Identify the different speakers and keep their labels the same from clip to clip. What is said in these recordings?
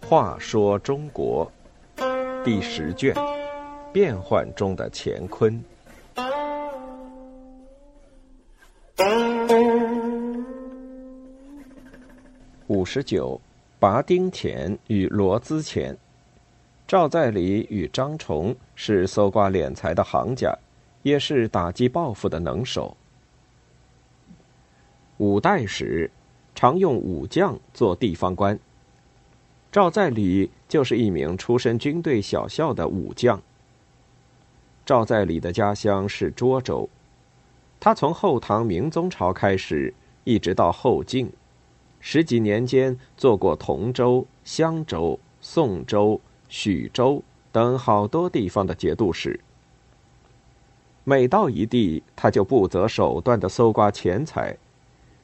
Speaker 1: 话说中国第十卷：变幻中的乾坤。五十九，拔丁钱与罗资钱。赵在礼与张崇是搜刮敛财的行家，也是打击报复的能手。五代时，常用武将做地方官。赵在礼就是一名出身军队小校的武将。赵在礼的家乡是涿州，他从后唐明宗朝开始，一直到后晋，十几年间做过同州、襄州、宋州、许州等好多地方的节度使。每到一地，他就不择手段的搜刮钱财，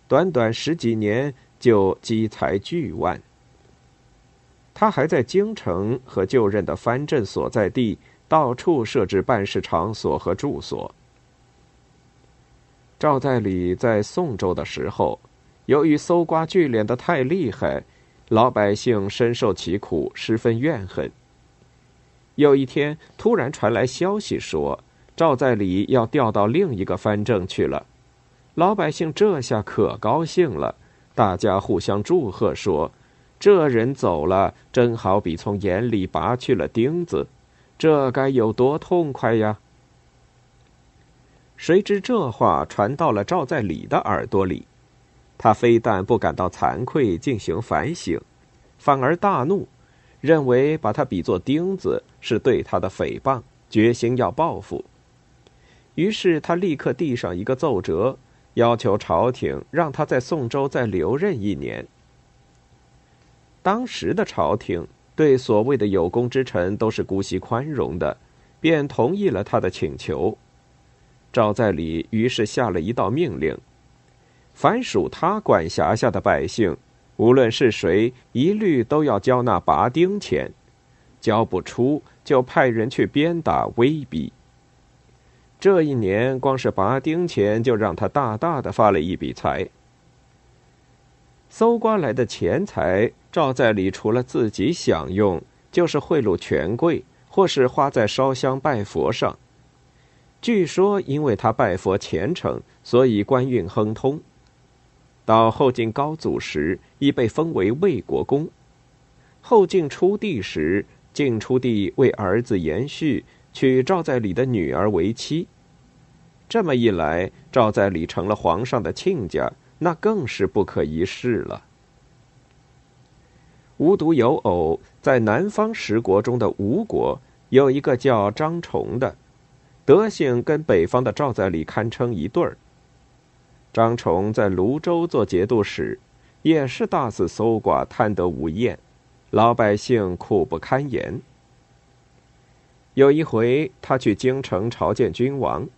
Speaker 1: 短短十几年就积财巨万。他还在京城和就任的藩镇所在地到处设置办事场所和住所。赵在礼在宋州的时候，由于搜刮聚敛的太厉害，老百姓深受其苦，十分怨恨。有一天，突然传来消息说，赵在礼要调到另一个藩镇去了，老百姓这下可高兴了，大家互相祝贺说。这人走了，真好比从眼里拔去了钉子，这该有多痛快呀！谁知这话传到了赵在礼的耳朵里，他非但不感到惭愧，进行反省，反而大怒，认为把他比作钉子是对他的诽谤，决心要报复。于是他立刻递上一个奏折，要求朝廷让他在宋州再留任一年。当时的朝廷对所谓的有功之臣都是姑息宽容的，便同意了他的请求。赵在礼于是下了一道命令：凡属他管辖下的百姓，无论是谁，一律都要交纳拔丁钱，交不出就派人去鞭打威逼。这一年，光是拔丁钱就让他大大的发了一笔财。搜刮来的钱财，赵在礼除了自己享用，就是贿赂权贵，或是花在烧香拜佛上。据说，因为他拜佛虔诚，所以官运亨通。到后晋高祖时，已被封为魏国公。后晋初帝时，晋初帝为儿子延续，娶赵在礼的女儿为妻。这么一来，赵在礼成了皇上的亲家。那更是不可一世了。无独有偶，在南方十国中的吴国，有一个叫张崇的，德行跟北方的赵在礼堪称一对儿。张崇在泸州做节度使，也是大肆搜刮，贪得无厌，老百姓苦不堪言。有一回，他去京城朝见君王。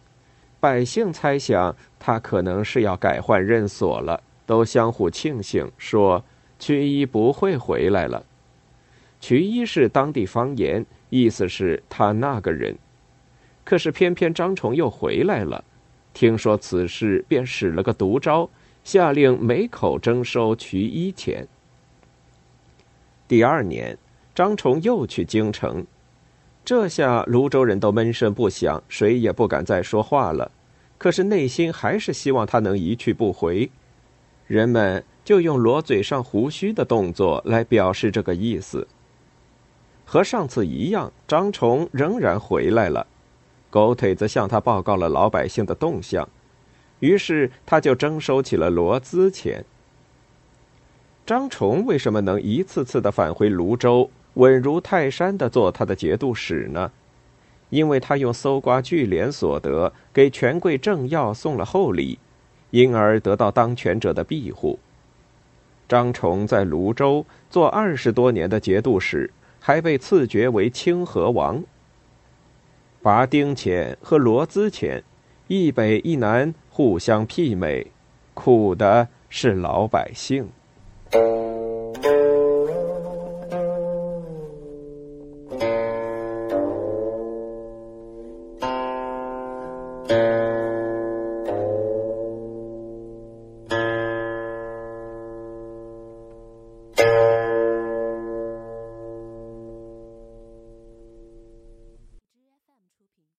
Speaker 1: 百姓猜想他可能是要改换任所了，都相互庆幸，说曲一不会回来了。曲一是当地方言，意思是他那个人。可是偏偏张崇又回来了，听说此事，便使了个毒招，下令每口征收曲一钱。第二年，张崇又去京城。这下泸州人都闷声不响，谁也不敢再说话了。可是内心还是希望他能一去不回，人们就用裸嘴上胡须的动作来表示这个意思。和上次一样，张崇仍然回来了。狗腿子向他报告了老百姓的动向，于是他就征收起了罗资钱。张崇为什么能一次次的返回泸州？稳如泰山的做他的节度使呢，因为他用搜刮聚敛所得给权贵政要送了厚礼，因而得到当权者的庇护。张崇在泸州做二十多年的节度使，还被赐爵为清河王。拔丁钱和罗资钱，一北一南互相媲美，苦的是老百姓。